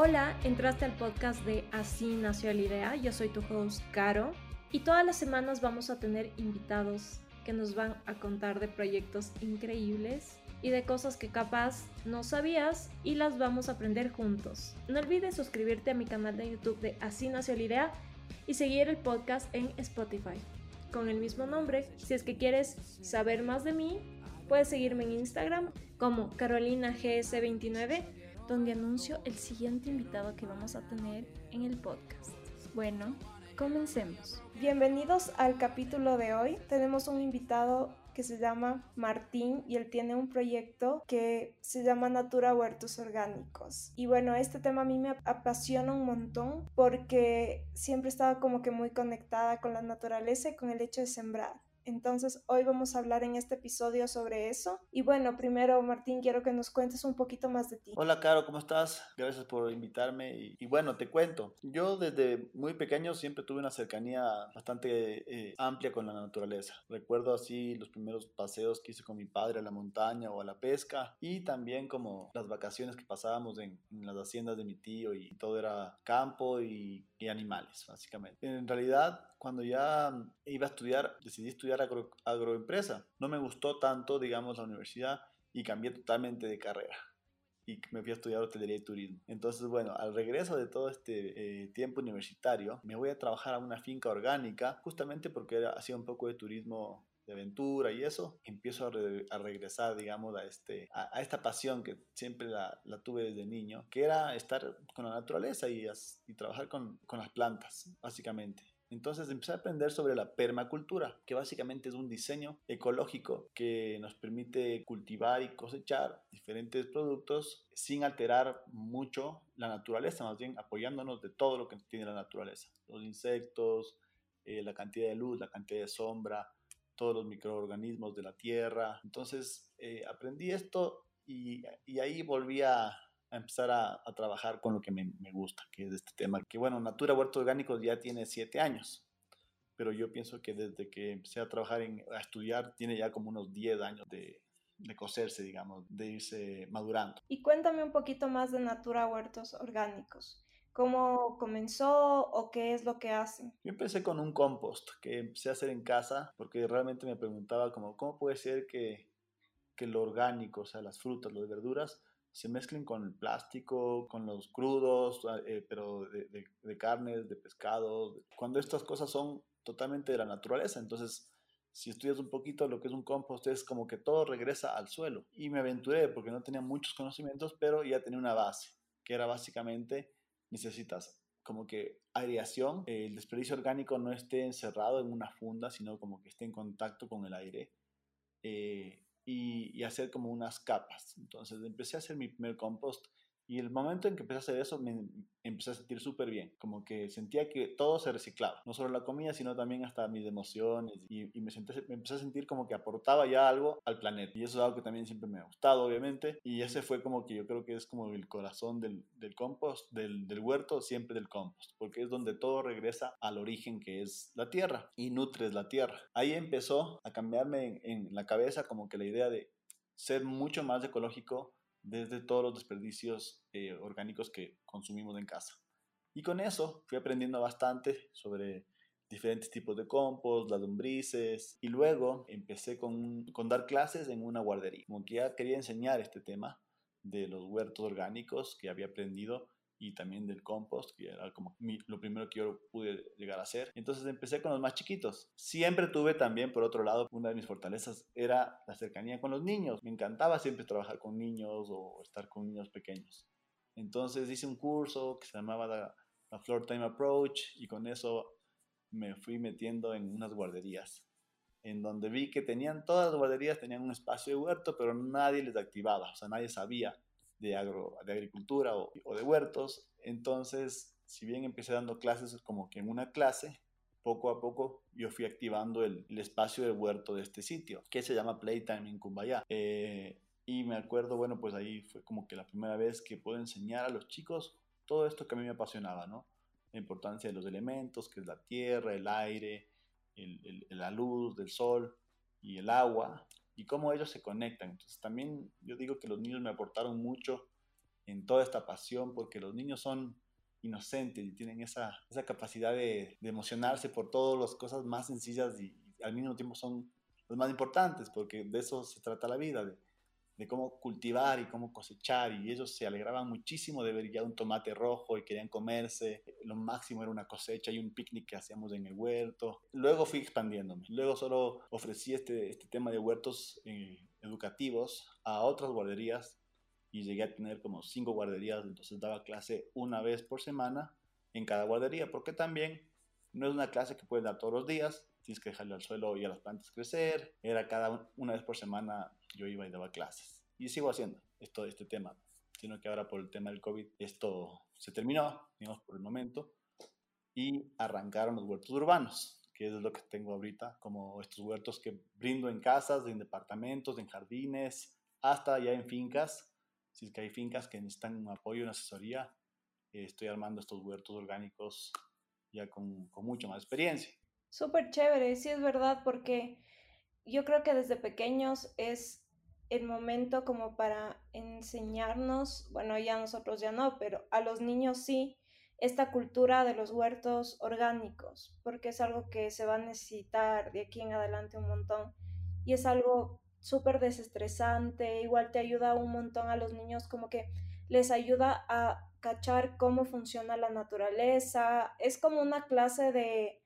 Hola, entraste al podcast de Así nació la idea. Yo soy tu host, Caro, y todas las semanas vamos a tener invitados que nos van a contar de proyectos increíbles y de cosas que capaz no sabías y las vamos a aprender juntos. No olvides suscribirte a mi canal de YouTube de Así nació la idea y seguir el podcast en Spotify con el mismo nombre. Si es que quieres saber más de mí, puedes seguirme en Instagram como CarolinaGS29 donde anuncio el siguiente invitado que vamos a tener en el podcast. Bueno, comencemos. Bienvenidos al capítulo de hoy. Tenemos un invitado que se llama Martín y él tiene un proyecto que se llama Natura Huertos Orgánicos. Y bueno, este tema a mí me apasiona un montón porque siempre estaba como que muy conectada con la naturaleza y con el hecho de sembrar. Entonces, hoy vamos a hablar en este episodio sobre eso. Y bueno, primero, Martín, quiero que nos cuentes un poquito más de ti. Hola, Caro, ¿cómo estás? Gracias por invitarme. Y, bueno, te cuento. Yo desde muy pequeño siempre tuve una cercanía bastante eh, amplia con la naturaleza. Recuerdo así los primeros paseos que hice con mi padre a la montaña o a la pesca y también como las vacaciones que pasábamos en, las haciendas de mi tío y todo era campo y, y animales, básicamente. En realidad, cuando ya iba a estudiar, decidí estudiar agroempresa. No me gustó tanto, digamos, la universidad y cambié totalmente de carrera y me fui a estudiar hotelería y turismo. Entonces, bueno, al regreso de todo este eh, tiempo universitario, me voy a trabajar a una finca orgánica, justamente porque hacía un poco de turismo de aventura y eso, empiezo a, regresar, digamos, a, este, a, esta pasión que siempre la, tuve desde niño, que era estar con la naturaleza y, y trabajar con, con las plantas, básicamente. Entonces empecé a aprender sobre la permacultura, que básicamente es un diseño ecológico que nos permite cultivar y cosechar diferentes productos sin alterar mucho la naturaleza, más bien apoyándonos de todo lo que tiene la naturaleza, los insectos, eh, la cantidad de luz, la cantidad de sombra, todos los microorganismos de la tierra. Entonces eh, aprendí esto y, y ahí volví a, a empezar a, trabajar con lo que me, gusta, que es este tema. Que bueno, Natura Huerto Orgánicos ya tiene siete años, pero yo pienso que desde que empecé a trabajar, en, a estudiar, tiene ya como unos 10 años de, de cocerse, digamos, de irse madurando. Y cuéntame un poquito más de Natura Huertos Orgánicos. ¿Cómo comenzó o qué es lo que hacen? Yo empecé con un compost que empecé a hacer en casa porque realmente me preguntaba como, ¿cómo puede ser que, que lo orgánico, o sea, las frutas, las verduras, se mezclen con el plástico, con los crudos, eh, pero de, de, carnes, de pescados, cuando estas cosas son totalmente de la naturaleza. Entonces, si estudias un poquito lo que es un compost, es como que todo regresa al suelo. Y me aventuré porque no tenía muchos conocimientos, pero ya tenía una base, que era básicamente necesitas como que aireación, el desperdicio orgánico no esté encerrado en una funda, sino como que esté en contacto con el aire. Eh, y, hacer como unas capas. Entonces empecé a hacer mi primer compost y el momento en que empecé a hacer eso me empecé a sentir súper bien, como que sentía que todo se reciclaba, no solo la comida, sino también hasta mis emociones y, me, me empecé a sentir como que aportaba ya algo al planeta y eso es algo que también siempre me ha gustado, obviamente, y ese fue como que yo creo que es como el corazón del, del compost, del, del huerto, siempre del compost, porque es donde todo regresa al origen que es la tierra y nutres la tierra. Ahí empezó a cambiarme en la cabeza como que la idea de ser mucho más ecológico desde todos los desperdicios eh, orgánicos que consumimos en casa. Y con eso fui aprendiendo bastante sobre diferentes tipos de compost, las lombrices, y luego empecé con, con dar clases en una guardería. Como que ya quería enseñar este tema de los huertos orgánicos que había aprendido y también del compost, que era como lo primero que yo pude llegar a hacer. Entonces empecé con los más chiquitos. Siempre tuve también, por otro lado, una de mis fortalezas era la cercanía con los niños. Me encantaba siempre trabajar con niños o estar con niños pequeños. Entonces hice un curso que se llamaba la, la Floor Time Approach y con eso me fui metiendo en unas guarderías en donde vi que tenían, todas las guarderías tenían un espacio de huerto, pero nadie les activaba, o sea, nadie sabía de, agro, de agricultura o, de huertos. Entonces, si bien empecé dando clases como que en una clase, poco a poco yo fui activando el, espacio de huerto de este sitio, que se llama Playtime en Cumbayá. Eh, y me acuerdo, bueno, pues ahí fue como que la primera vez que puedo enseñar a los chicos todo esto que a mí me apasionaba, ¿no? La importancia de los elementos, que es la tierra, el aire, la luz del sol y el agua, y cómo ellos se conectan. Entonces también yo digo que los niños me aportaron mucho en toda esta pasión, porque los niños son inocentes y tienen esa, esa capacidad de, emocionarse por todas las cosas más sencillas y, al mismo tiempo son los más importantes, porque de eso se trata la vida, de cómo cultivar y cómo cosechar y ellos se alegraban muchísimo de ver ya un tomate rojo y querían comerse. Lo máximo era una cosecha y un picnic que hacíamos en el huerto. Luego fui expandiéndome. Luego solo ofrecí este, este tema de huertos eh, educativos a otras guarderías y llegué a tener como cinco guarderías, entonces daba clase una vez por semana en cada guardería, porque también no es una clase que puedes dar todos los días, tienes que dejarle al suelo y a las plantas crecer, era cada una vez por semana yo iba y daba clases. Y sigo haciendo esto, este tema, sino que ahora por el tema del COVID esto se terminó, digamos, por el momento, y arrancaron los huertos urbanos, que es lo que tengo ahorita, como estos huertos que brindo en casas, en departamentos, en jardines, hasta ya en fincas, si es que hay fincas que necesitan un apoyo, una asesoría, estoy armando estos huertos orgánicos ya con, mucha más experiencia. Súper chévere, sí es verdad, porque yo creo que desde pequeños es el momento como para enseñarnos, bueno, ya nosotros ya no, pero a los niños sí, esta cultura de los huertos orgánicos, porque es algo que se va a necesitar de aquí en adelante un montón y es algo súper desestresante, igual te ayuda un montón a los niños, como que les ayuda a cachar cómo funciona la naturaleza, es como una clase de,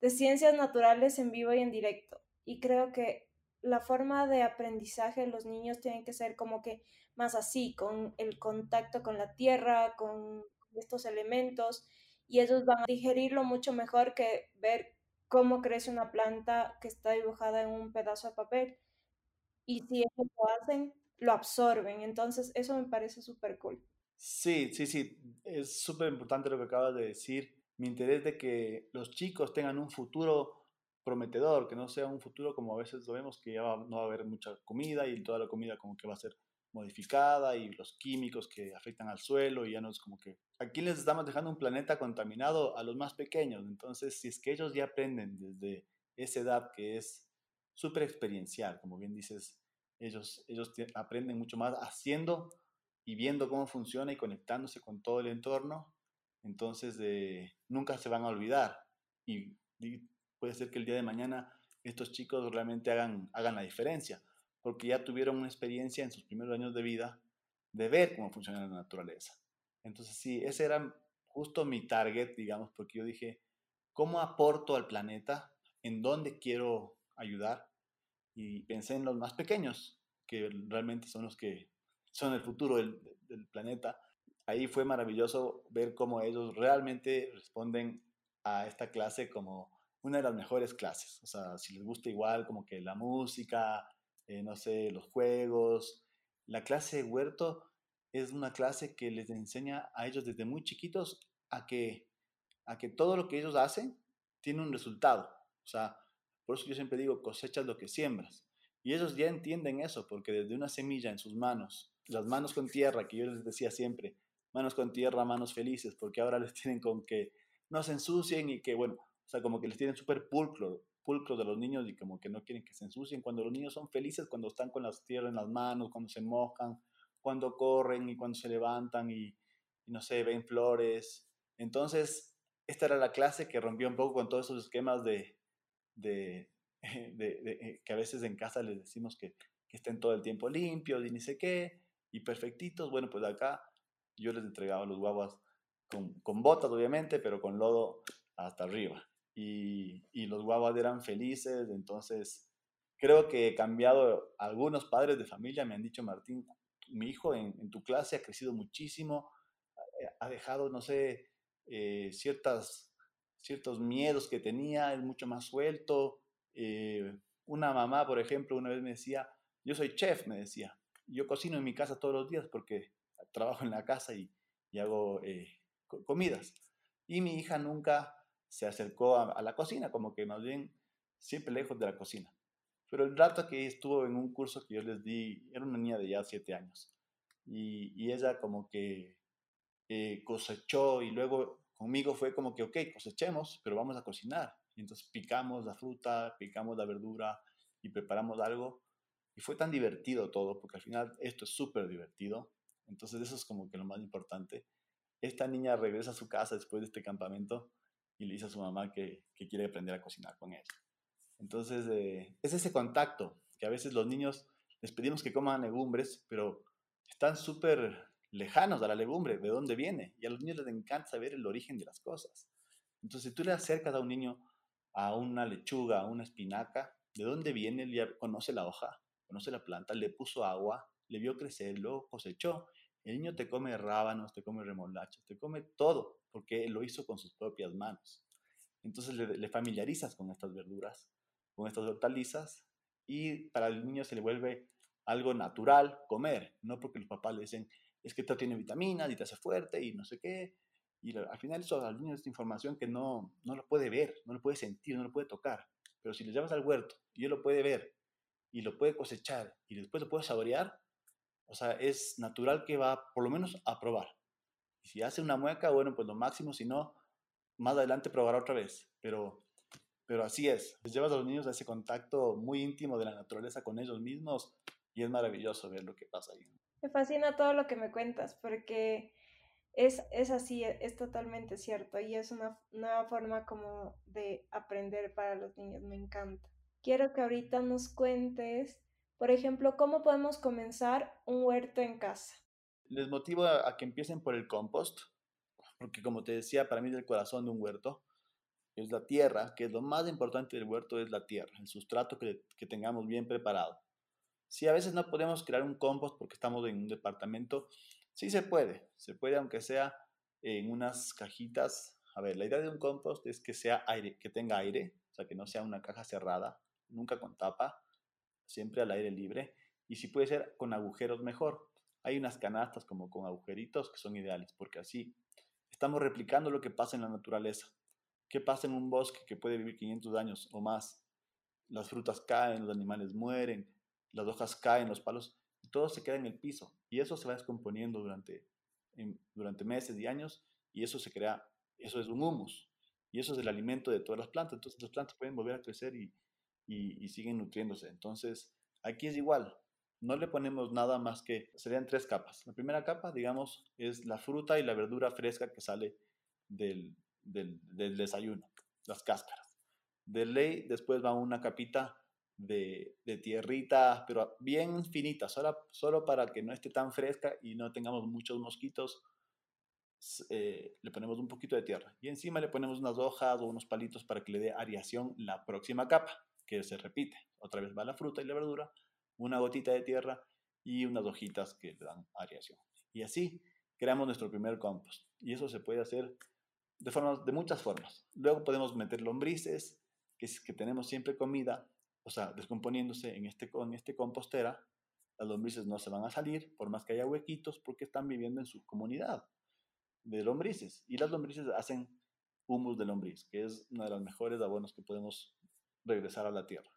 de ciencias naturales en vivo y en directo. Y creo que la forma de aprendizaje de los niños tiene que ser como que más así, con el contacto con la tierra, con estos elementos, y ellos van a digerirlo mucho mejor que ver cómo crece una planta que está dibujada en un pedazo de papel y si ellos lo hacen, lo absorben. Entonces, eso me parece súper cool. Sí, sí, sí, es súper importante lo que acabas de decir. Mi interés de que los chicos tengan un futuro prometedor, que no sea un futuro como a veces lo vemos, que ya no va a haber mucha comida y toda la comida como que va a ser modificada y los químicos que afectan al suelo y ya no es como que aquí les estamos dejando un planeta contaminado a los más pequeños. Entonces, si es que ellos ya aprenden desde esa edad que es súper experiencial, como bien dices, ellos, ellos aprenden mucho más haciendo y viendo cómo funciona y conectándose con todo el entorno, entonces eh, nunca se van a olvidar y, puede ser que el día de mañana estos chicos realmente hagan, hagan la diferencia, porque ya tuvieron una experiencia en sus primeros años de vida de ver cómo funciona la naturaleza. Entonces sí, ese era justo mi target, digamos, porque yo dije, ¿cómo aporto al planeta? ¿En dónde quiero ayudar? y pensé en los más pequeños, que realmente son los que son el futuro del, planeta. Ahí fue maravilloso ver cómo ellos realmente responden a esta clase como una de las mejores clases. O sea, si les gusta igual como que la música, eh, no sé, los juegos. La clase de huerto es una clase que les enseña a ellos desde muy chiquitos a que, a que todo lo que ellos hacen tiene un resultado. O sea, por eso yo siempre digo, cosechas lo que siembras. Y ellos ya entienden eso, porque desde una semilla en sus manos, las manos con tierra, que yo les decía siempre, manos con tierra, manos felices, porque ahora les tienen con que no se ensucien y que, bueno, o sea, como que les tienen súper pulcro, pulcro de los niños y como que no quieren que se ensucien, cuando los niños son felices, cuando están con las tierras en las manos, cuando se mojan, cuando corren y cuando se levantan y, no sé, ven flores. Entonces, esta era la clase que rompió un poco con todos esos esquemas de, eh, que a veces en casa les decimos que, estén todo el tiempo limpios y ni sé qué, y perfectitos. Bueno, pues acá yo les entregaba los guaguas con, botas, obviamente, pero con lodo hasta arriba. Y, los guaguas eran felices, entonces creo que he cambiado. Algunos padres de familia me han dicho, Martín, mi hijo en, tu clase ha crecido muchísimo, ha dejado, no sé, eh, ciertas ciertos miedos que tenía, es mucho más suelto. Eh, una mamá, por ejemplo, una vez me decía, yo soy chef, me decía, yo cocino en mi casa todos los días porque trabajo en la casa y, hago eh, comidas. Y mi hija nunca se acercó a, la cocina, como que más bien siempre lejos de la cocina. Pero el rato que estuvo en un curso que yo les di, era una niña de ya siete años. Y, ella como que eh, cosechó y luego Conmigo fue como que, ok, cosechemos, pero vamos a cocinar. Y entonces picamos la fruta, picamos la verdura y preparamos algo. Y fue tan divertido todo, porque al final esto es súper divertido. Entonces eso es como que lo más importante. Esta niña regresa a su casa después de este campamento y le dice a su mamá que, quiere aprender a cocinar con ella. Entonces eh, es ese contacto que a veces los niños les pedimos que coman legumbres, pero están súper lejanos a la legumbre, de dónde viene. Y a los niños les encanta saber el origen de las cosas. Entonces, si tú le acercas a un niño a una lechuga, a una espinaca, ¿de dónde viene? Él ya conoce la hoja, conoce la planta, le puso agua, le vio crecer, luego cosechó. El niño te come rábanos, te come remolachas, te come todo, porque lo hizo con sus propias manos. Entonces le, le familiarizas con estas verduras, con estas hortalizas, y para el niño se le vuelve algo natural comer, no porque los papás le dicen, es que esto tiene vitaminas y te hace fuerte y no sé qué. Y al final eso al niño es información que no, no lo puede ver, no lo puede sentir, no lo puede tocar. Pero si le llevas al huerto y él lo puede ver y lo puede cosechar y después lo puede saborear, o sea, es natural que va por lo menos a probar. Y si hace una mueca, bueno, pues lo máximo, si no, más adelante probará otra vez. Pero, pero así es, les llevas a los niños a ese contacto muy íntimo de la naturaleza con ellos mismos y es maravilloso ver lo que pasa ahí. Me fascina todo lo que me cuentas porque es, es así, e, es, totalmente cierto y es una nueva forma como de aprender para los niños, me encanta. Quiero que ahorita nos cuentes, por ejemplo, cómo podemos comenzar un huerto en casa. Les motivo a, que empiecen por el compost, porque como te decía, para mí es el corazón de un huerto, es la tierra, que es lo más importante del huerto, es la tierra, el sustrato que, que tengamos bien preparado. Si a veces no podemos crear un compost porque estamos en un departamento, sí se puede. Se puede aunque sea en unas cajitas. A ver, la idea de un compost es que sea aire, que tenga aire, o sea, que no sea una caja cerrada, nunca con tapa, siempre al aire libre. Y si puede ser con agujeros, mejor. Hay unas canastas como con agujeritos que son ideales, porque así estamos replicando lo que pasa en la naturaleza. ¿Qué pasa en un bosque que puede vivir 500 años o más? Las frutas caen, los animales mueren, las hojas caen, los palos, todo se queda en el piso. Y eso se va descomponiendo durante, durante meses y años, y eso se crea, eso es un humus. Y eso es el alimento de todas las plantas. Entonces las plantas pueden volver a crecer y, y, siguen nutriéndose. Entonces aquí es igual. No le ponemos nada más que, serían tres capas. La primera capa, digamos, es la fruta y la verdura fresca que sale del, del, del desayuno, las cáscaras. De ley, después va una capita de, tierrita, pero bien finita, solo, solo para que no esté tan fresca y no tengamos muchos mosquitos. Eh, le ponemos un poquito de tierra y encima le ponemos unas hojas o unos palitos para que le dé ariación la próxima capa, que se repite. Otra vez va la fruta y la verdura, una gotita de tierra y unas hojitas que dan ariación. Y así creamos nuestro primer compost. Y eso se puede hacer de, formas, de muchas formas. Luego podemos meter lombrices, que, es, que tenemos siempre comida, o sea, descomponiéndose en este, en este compostera, las lombrices no se van a salir, por más que haya huequitos, porque están viviendo en su comunidad de lombrices. Y las lombrices hacen humus de lombriz, que es uno de los mejores abonos que podemos regresar a la tierra.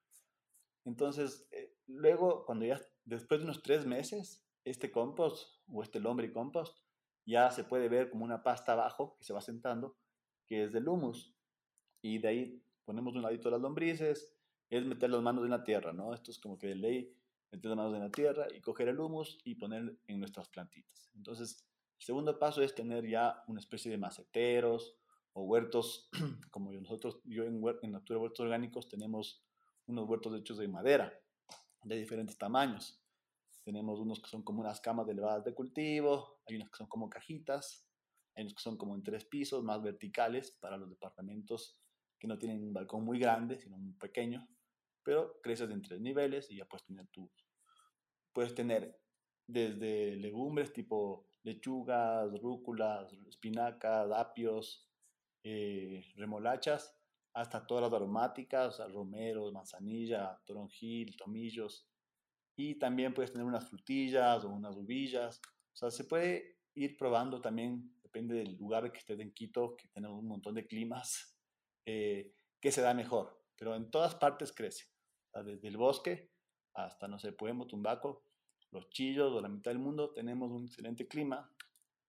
Entonces, eh, luego, cuando ya, después de unos tres meses, este compost o este lombricompost ya se puede ver como una pasta abajo que se va sentando, que es del humus. Y de ahí ponemos un ladito las lombrices, es meter las manos en la tierra, ¿no? Esto es como que de ley, meter las manos en la tierra y coger el humus y poner en nuestras plantitas. Entonces, el segundo paso es tener ya una especie de maceteros o huertos, como nosotros, yo en, en Natura Huertos Orgánicos tenemos unos huertos hechos de madera, de diferentes tamaños. Tenemos unos que son como unas camas elevadas de cultivo, hay unos que son como cajitas, hay unos que son como en tres pisos, más verticales para los departamentos que no tienen un balcón muy grande, sino un pequeño pero creces en tres niveles y ya puedes tener tus, puedes tener desde legumbres tipo lechugas, rúculas, espinacas, apios, eh, remolachas, hasta todas las aromáticas, romeros, manzanilla, toronjil, tomillos. Y también puedes tener unas frutillas o unas uvillas. O sea, se puede ir probando también, depende del lugar que estés en Quito, que tenemos un montón de climas, eh, que se da mejor. Pero en todas partes crece desde el bosque hasta, no sé, Pueblo, Tumbaco, los Chillos o la mitad del mundo, tenemos un excelente clima.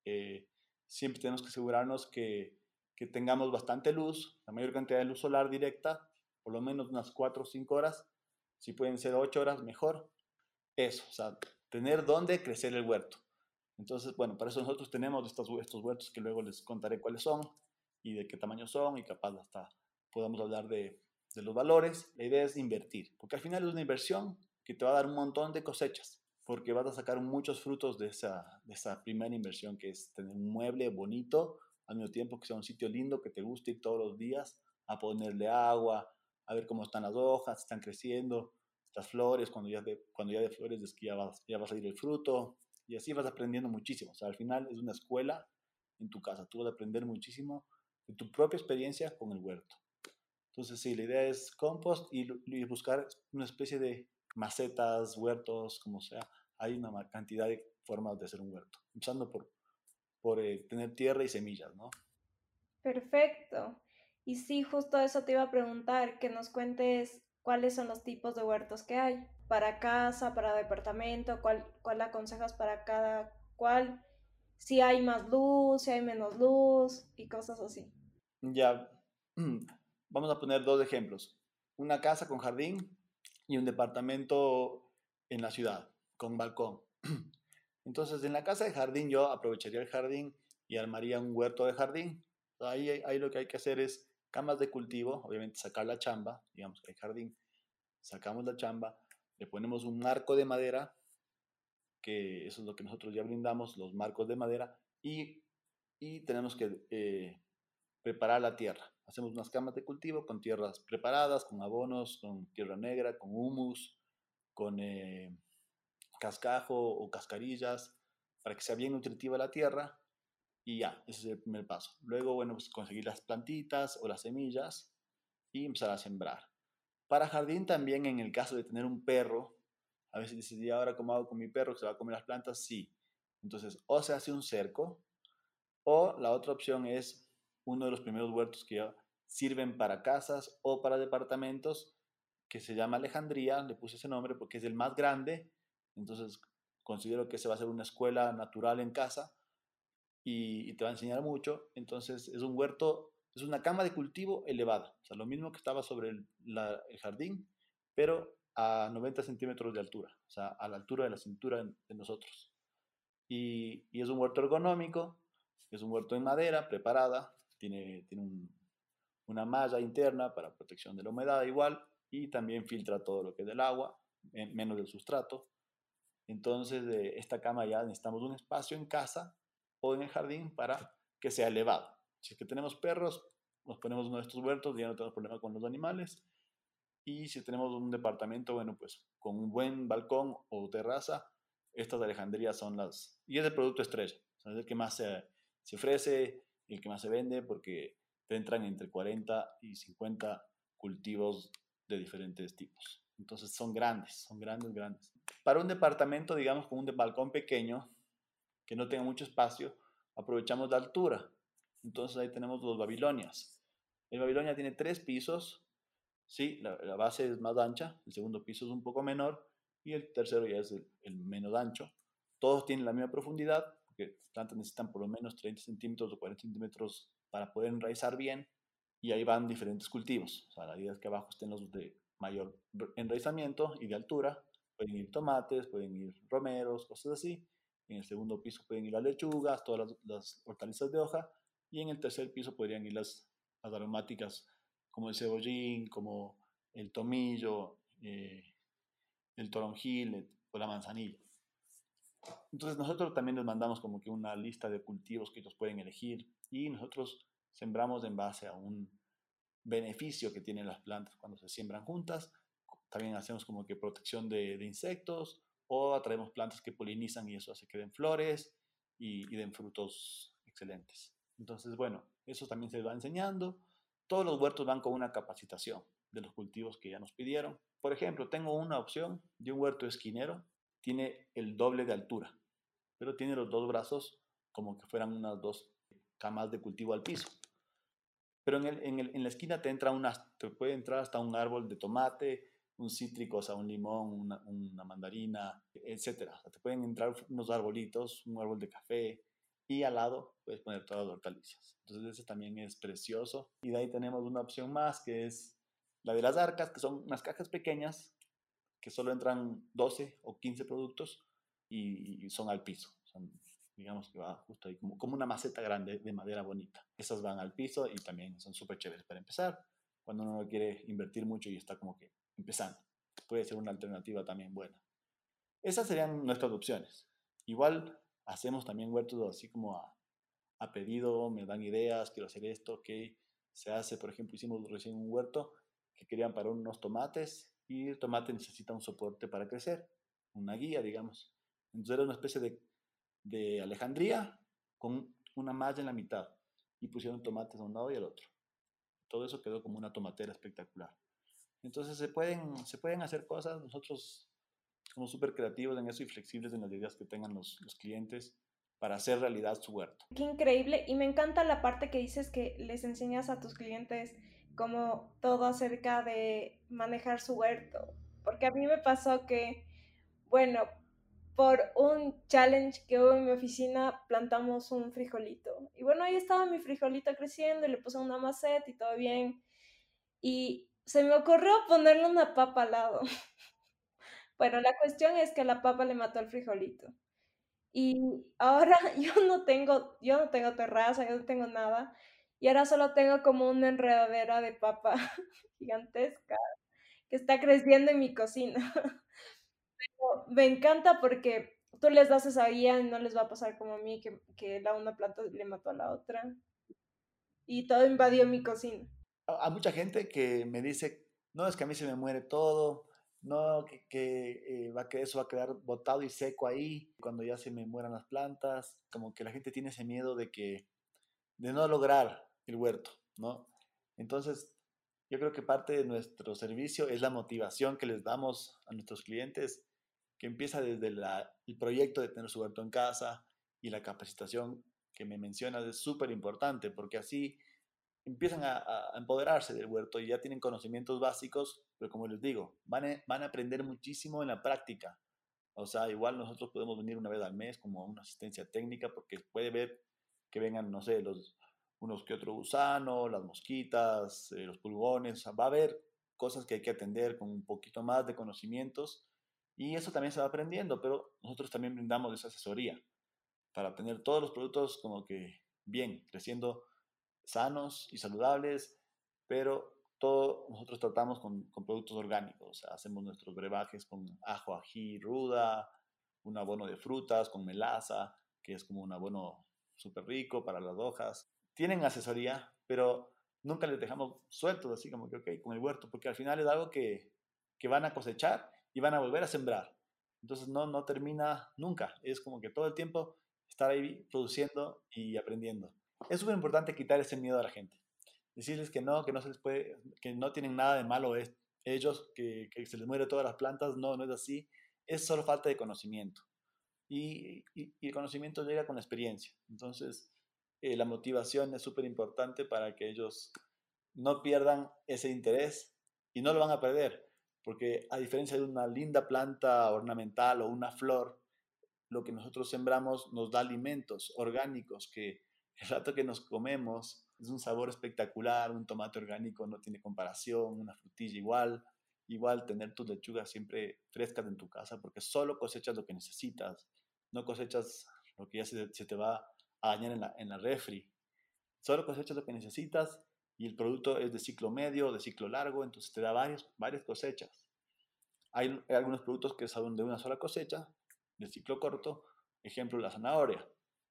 Eh, siempre tenemos que asegurarnos que, que, tengamos bastante luz, la mayor cantidad de luz solar directa, por lo menos unas 4 o 5 horas. Si pueden ser 8 horas, mejor. Eso, o sea, tener dónde crecer el huerto. Entonces, bueno, para eso nosotros tenemos estos, estos huertos que luego les contaré cuáles son y de qué tamaño son y capaz hasta podamos hablar de, de los valores. La idea es invertir, porque al final es una inversión que te va a dar un montón de cosechas, porque vas a sacar muchos frutos de esa, de esa primera inversión, que es tener un mueble bonito, al mismo tiempo que sea un sitio lindo, que te guste ir todos los días a ponerle agua, a ver cómo están las hojas, están creciendo, las flores, cuando ya de, cuando ya de flores es que ya va, ya va a salir el fruto, y así vas aprendiendo muchísimo. O sea, al final es una escuela en tu casa, tú vas a aprender muchísimo de tu propia experiencia con el huerto. Entonces, sí, la idea es compost y, y buscar una especie de macetas, huertos, como sea. Hay una cantidad de formas de hacer un huerto, empezando por, por eh, tener tierra y semillas, ¿no? Perfecto. Y sí, justo eso te iba a preguntar, que nos cuentes cuáles son los tipos de huertos que hay, para casa, para departamento, cuál, cuál aconsejas para cada cual, si hay más luz, si hay menos luz y cosas así. Ya, vamos a poner dos ejemplos. Una casa con jardín y un departamento en la ciudad con balcón. Entonces, en la casa de jardín yo aprovecharía el jardín y armaría un huerto de jardín. Ahí, ahí lo que hay que hacer es camas de cultivo, obviamente sacar la chamba, digamos que hay jardín, sacamos la chamba, le ponemos un marco de madera, que eso es lo que nosotros ya brindamos, los marcos de madera, y, y tenemos que eh, preparar la tierra. Hacemos unas camas de cultivo con tierras preparadas, con abonos, con tierra negra, con humus, con eh, cascajo o cascarillas, para que sea bien nutritiva la tierra. Y ya, ese es el primer paso. Luego, bueno, pues conseguir las plantitas o las semillas y empezar a sembrar. Para jardín también, en el caso de tener un perro, a veces dices, ¿y ahora cómo hago con mi perro que se va a comer las plantas? Sí. Entonces, o se hace un cerco, o la otra opción es uno de los primeros huertos que sirven para casas o para departamentos, que se llama Alejandría, le puse ese nombre porque es el más grande, entonces considero que se va a ser una escuela natural en casa y, te va a enseñar mucho. Entonces es un huerto, es una cama de cultivo elevada, o sea, lo mismo que estaba sobre el, jardín, pero a 90 centímetros de altura, o sea, a la altura de la cintura de nosotros. Y, y es un huerto ergonómico, es un huerto en madera preparada, tiene, tiene una malla interna para protección de la humedad igual y también filtra todo lo que es del agua, menos del sustrato. Entonces, de esta cama ya necesitamos un espacio en casa o en el jardín para que sea elevado. Si es que tenemos perros, nos ponemos uno de estos huertos, ya no tenemos problema con los animales. Y si tenemos un departamento, bueno, pues con un buen balcón o terraza, estas de Alejandría son las... Y es el producto estrella, es el que más se, se ofrece, el que más se vende, porque entran entre 40 y 50 cultivos de diferentes tipos. Entonces son grandes, son grandes, grandes. Para un departamento, digamos, con un balcón pequeño, que no tenga mucho espacio, aprovechamos la altura. Entonces ahí tenemos los Babilonias. El Babilonia tiene tres pisos, sí, la, base es más ancha, el segundo piso es un poco menor y el tercero ya es el, menos ancho. Todos tienen la misma profundidad, porque plantas necesitan por lo menos 30 centímetros o 40 centímetros para poder enraizar bien y ahí van diferentes cultivos. O sea, la idea es que abajo estén los de mayor enraizamiento y de altura. Pueden ir tomates, pueden ir romeros, cosas así. En el segundo piso pueden ir las lechugas, todas las, hortalizas de hoja. Y en el tercer piso podrían ir las, aromáticas como el cebollín, como el tomillo, eh, el toronjil o la manzanilla. Entonces nosotros también les mandamos como que una lista de cultivos que ellos pueden elegir y nosotros sembramos en base a un beneficio que tienen las plantas cuando se siembran juntas. También hacemos como que protección de, de insectos o atraemos plantas que polinizan y eso hace que den flores y, den frutos excelentes. Entonces, bueno, eso también se va enseñando. Todos los huertos van con una capacitación de los cultivos que ya nos pidieron. Por ejemplo, tengo una opción de un huerto esquinero, tiene el doble de altura, pero tiene los dos brazos como que fueran unas dos camas de cultivo al piso. Pero en, el, en, el, en la esquina te entra una, te puede entrar hasta un árbol de tomate, un cítrico, o sea, un limón, una, una mandarina, etcétera. te pueden entrar unos arbolitos, un árbol de café y al lado puedes poner todas las hortalizas. Entonces ese también es precioso. Y de ahí tenemos una opción más que es la de las arcas, que son unas cajas pequeñas que solo entran 12 o 15 productos y, son al piso. Son, digamos que va justo ahí, como, como una maceta grande de madera bonita. Esas van al piso y también son súper chéveres para empezar, cuando uno no quiere invertir mucho y está como que empezando. Puede ser una alternativa también buena. Esas serían nuestras opciones. Igual hacemos también huertos así como a, a pedido, me dan ideas, quiero hacer esto, que se hace, por ejemplo, hicimos recién un huerto que querían para unos tomates y el tomate necesita un soporte para crecer, una guía, digamos. Entonces era una especie de, de Alejandría con una malla en la mitad y pusieron tomates a un lado y al otro. Todo eso quedó como una tomatera espectacular. Entonces se pueden, se pueden hacer cosas, nosotros somos súper creativos en eso y flexibles en las ideas que tengan los, los clientes para hacer realidad su huerto. Qué increíble y me encanta la parte que dices que les enseñas a tus clientes como todo acerca de manejar su huerto, porque a mí me pasó que, bueno, por un challenge que hubo en mi oficina, plantamos un frijolito. Y bueno, ahí estaba mi frijolito creciendo y le puse una maceta y todo bien. Y se me ocurrió ponerle una papa al lado. bueno, la cuestión es que la papa le mató al frijolito. Y ahora yo no tengo, yo no tengo terraza, yo no tengo nada. Y ahora solo tengo como una enredadera de papa gigantesca que está creciendo en mi cocina. Me encanta porque tú les das esa guía y no les va a pasar como a mí, que, que la una planta le mató a la otra. Y todo invadió mi cocina. Hay mucha gente que me dice, no, es que a mí se me muere todo, no, que, eh, va que eso va a quedar botado y seco ahí cuando ya se me mueran las plantas, como que la gente tiene ese miedo de que, de no lograr el huerto, ¿no? Entonces, yo creo que parte de nuestro servicio es la motivación que les damos a nuestros clientes, que empieza desde el proyecto de tener su huerto en casa y la capacitación que me mencionas es súper importante, porque así empiezan a, empoderarse del huerto y ya tienen conocimientos básicos, pero como les digo, van a, van a aprender muchísimo en la práctica. O sea, igual nosotros podemos venir una vez al mes como una asistencia técnica porque puede ver que vengan, no sé, los, unos que otro gusano, las mosquitas, eh, los pulgones, o sea, va a haber cosas que hay que atender con un poquito más de conocimientos y eso también se va aprendiendo, pero nosotros también brindamos esa asesoría para tener todos los productos como que bien, creciendo sanos y saludables, pero todo nosotros tratamos con, productos orgánicos, o sea, hacemos nuestros brebajes con ajo, ají, ruda, un abono de frutas con melaza, que es como un abono súper rico para las hojas. Tienen asesoría, pero nunca les dejamos sueltos, así como que, ok, con el huerto, porque al final es algo que, que van a cosechar y van a volver a sembrar. Entonces no, no termina nunca, es como que todo el tiempo estar ahí produciendo y aprendiendo es súper importante quitar ese miedo a la gente. Decirles que no, que no se les puede, que no tienen nada de malo es, ellos, que, se les muere todas las plantas, no, no es así. Es solo falta de conocimiento. Y el conocimiento llega con la experiencia. Entonces, eh, la motivación es súper importante para que ellos no pierdan ese interés y no lo van a perder. Porque a diferencia de una linda planta ornamental o una flor, lo que nosotros sembramos nos da alimentos orgánicos que el rato que nos comemos es un sabor espectacular, un tomate orgánico no tiene comparación, una frutilla igual, igual tener tus lechugas siempre frescas en tu casa porque solo cosechas lo que necesitas, no cosechas lo que ya se, se te va a dañar en la, en la refri, solo cosechas lo que necesitas y el producto es de ciclo medio, de ciclo largo, entonces te da varias, varias cosechas. Hay, hay algunos productos que son de una sola cosecha, de ciclo corto, ejemplo la zanahoria,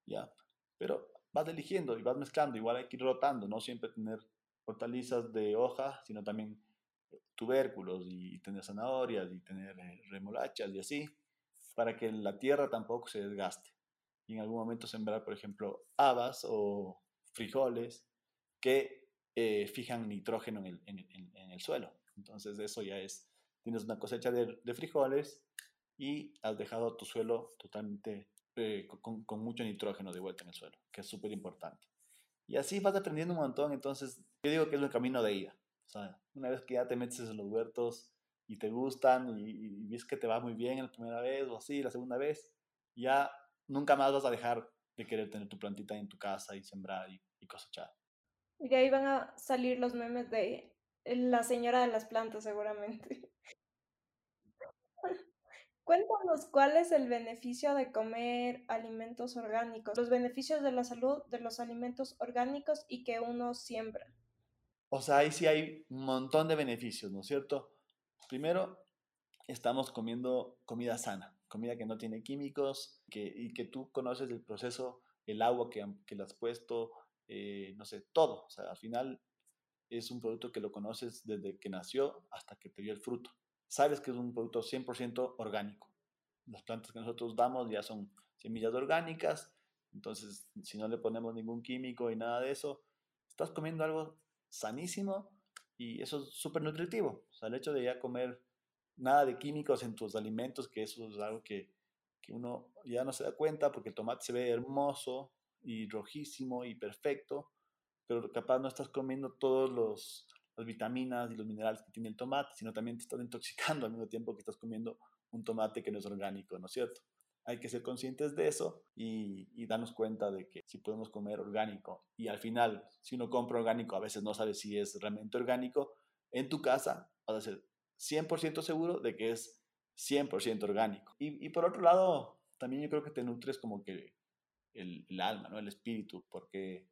¿ya? Pero vas eligiendo y vas mezclando, igual hay que ir rotando, no siempre tener hortalizas de hoja, sino también tubérculos y tener zanahorias y tener eh, remolachas y así, para que la tierra tampoco se desgaste. Y en algún momento sembrar, por ejemplo, habas o frijoles que eh, fijan nitrógeno en el, suelo. Entonces eso ya es, tienes una cosecha de, frijoles y has dejado tu suelo totalmente eh, con, mucho nitrógeno de vuelta en el suelo, que es súper importante. Y así vas aprendiendo un montón, entonces yo digo que es el camino de ida. O sea, una vez que ya te metes en los huertos y te gustan y, ves que te va muy bien la primera vez o así, la segunda vez, ya nunca más vas a dejar de querer tener tu plantita en tu casa y sembrar y cosechar. De ahí van a salir los memes de la señora de las plantas seguramente. Cuéntanos cuál es el beneficio de comer alimentos orgánicos, los beneficios de la salud de los alimentos orgánicos y que uno siembra. O sea, ahí sí hay un montón de beneficios, ¿no es cierto? Primero, estamos comiendo comida sana, comida que no tiene químicos que, y que tú conoces el proceso, el agua que, que le has puesto, eh, no sé, todo. O sea, al final es un producto que lo conoces desde que nació hasta que te dio el fruto. Sabes que es un producto 100% orgánico. Las plantas que nosotros damos ya son semillas orgánicas, entonces si no le ponemos ningún químico y nada de eso, estás comiendo algo sanísimo y eso es súper nutritivo. O sea, el hecho de ya comer nada de químicos en tus alimentos, que eso es algo que, que uno ya no se da cuenta porque el tomate se ve hermoso y rojísimo y perfecto, pero capaz no estás comiendo todos los las vitaminas y los minerales que tiene el tomate, sino también te estás intoxicando al mismo tiempo que estás comiendo un tomate que no es orgánico, ¿no es cierto? Hay que ser conscientes de eso y, y, darnos cuenta de que si podemos comer orgánico y al final, si uno compra orgánico, a veces no sabes si es realmente orgánico, en tu casa vas a ser 100% seguro de que es 100% orgánico. Y, por otro lado, también yo creo que te nutres como que el, alma, ¿no? el espíritu, porque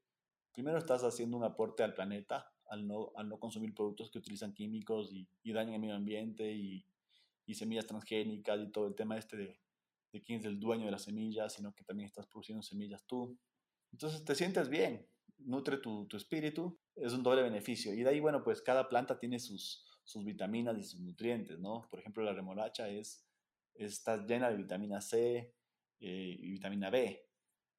primero estás haciendo un aporte al planeta al no, al no consumir productos que utilizan químicos y, y dañan el medio ambiente y, y, semillas transgénicas y todo el tema este de, de quién es el dueño de las semillas, sino que también estás produciendo semillas tú. Entonces te sientes bien, nutre tu, tu espíritu, es un doble beneficio. Y de ahí, bueno, pues cada planta tiene sus, sus vitaminas y sus nutrientes, ¿no? Por ejemplo, la remolacha es, está llena de vitamina C eh, y vitamina B.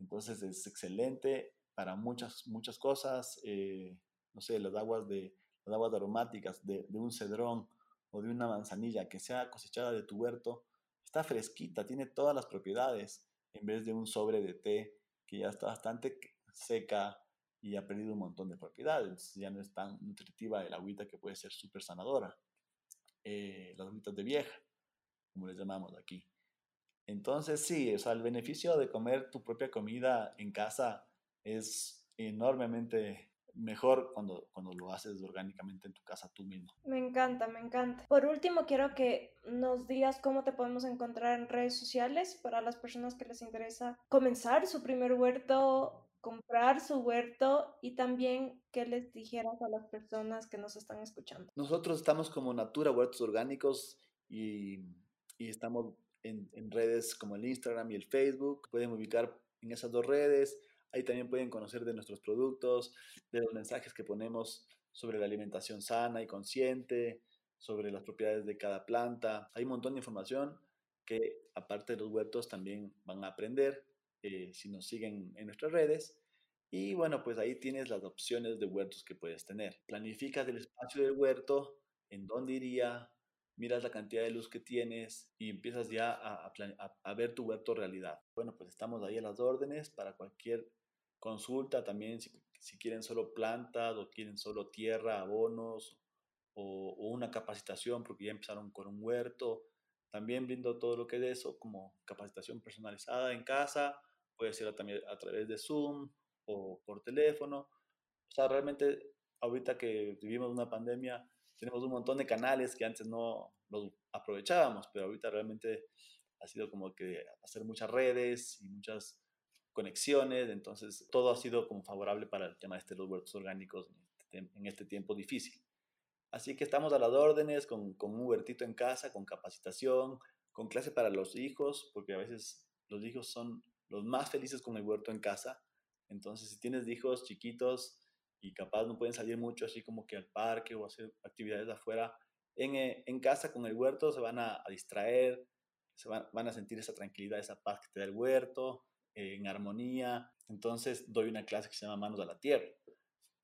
Entonces es excelente para muchas, muchas cosas. Eh, no sé, las aguas, de, las aguas aromáticas de, de, un cedrón o de una manzanilla que sea cosechada de tu huerto, está fresquita, tiene todas las propiedades, en vez de un sobre de té que ya está bastante seca y ha perdido un montón de propiedades. Ya no es tan nutritiva el agüita que puede ser súper sanadora. Eh, las agüitas de vieja, como les llamamos aquí. Entonces, sí, o sea, el beneficio de comer tu propia comida en casa es enormemente mejor cuando, cuando lo haces orgánicamente en tu casa tú mismo. Me encanta, me encanta. Por último, quiero que nos digas cómo te podemos encontrar en redes sociales para las personas que les interesa comenzar su primer huerto, comprar su huerto y también qué les dijeras a las personas que nos están escuchando. Nosotros estamos como Natura Huertos Orgánicos y, y estamos en, redes como el Instagram y el Facebook. Pueden ubicar en esas dos redes Ahí también pueden conocer de nuestros productos, de los mensajes que ponemos sobre la alimentación sana y consciente, sobre las propiedades de cada planta. Hay un montón de información que aparte de los huertos también van a aprender eh, si nos siguen en nuestras redes. Y bueno, pues ahí tienes las opciones de huertos que puedes tener. Planificas el espacio del huerto, en dónde iría, miras la cantidad de luz que tienes y empiezas ya a, ver tu huerto realidad. Bueno, pues estamos ahí a las órdenes para cualquier Consulta también si, si quieren solo plantas o quieren solo tierra, abonos o, o, una capacitación porque ya empezaron con un huerto. También brindo todo lo que es eso como capacitación personalizada en casa. Puede ser también a través de Zoom o por teléfono. O sea, realmente ahorita que vivimos una pandemia, tenemos un montón de canales que antes no los aprovechábamos, pero ahorita realmente ha sido como que hacer muchas redes y muchas conexiones, entonces todo ha sido como favorable para el tema este de los huertos orgánicos este, en este tiempo difícil. Así que estamos a las órdenes con, con, un huertito en casa, con capacitación, con clase para los hijos, porque a veces los hijos son los más felices con el huerto en casa. Entonces, si tienes hijos chiquitos y capaz no pueden salir mucho así como que al parque o hacer actividades afuera, en, eh, en casa con el huerto se van a, a distraer, se van, van a sentir esa tranquilidad, esa paz que te da el huerto, en armonía. Entonces doy una clase que se llama Manos a la Tierra,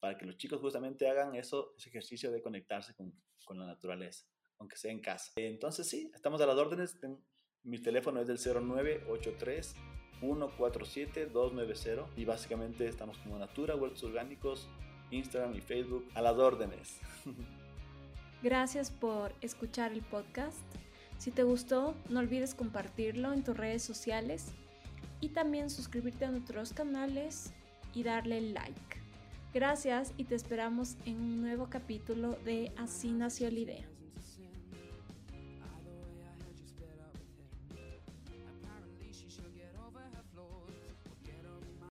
para que los chicos justamente hagan eso, ese ejercicio de conectarse con, con la naturaleza, aunque sea en casa. Entonces sí, estamos a las órdenes. Mi teléfono es del 0983 147 290 y básicamente estamos como Natura, Huertos Orgánicos, Instagram y Facebook a las órdenes. Gracias por escuchar el podcast. Si te gustó, no olvides compartirlo en tus redes sociales y también suscribirte a nuestros canales y darle like. Gracias y te esperamos en un nuevo capítulo de Así nació la idea.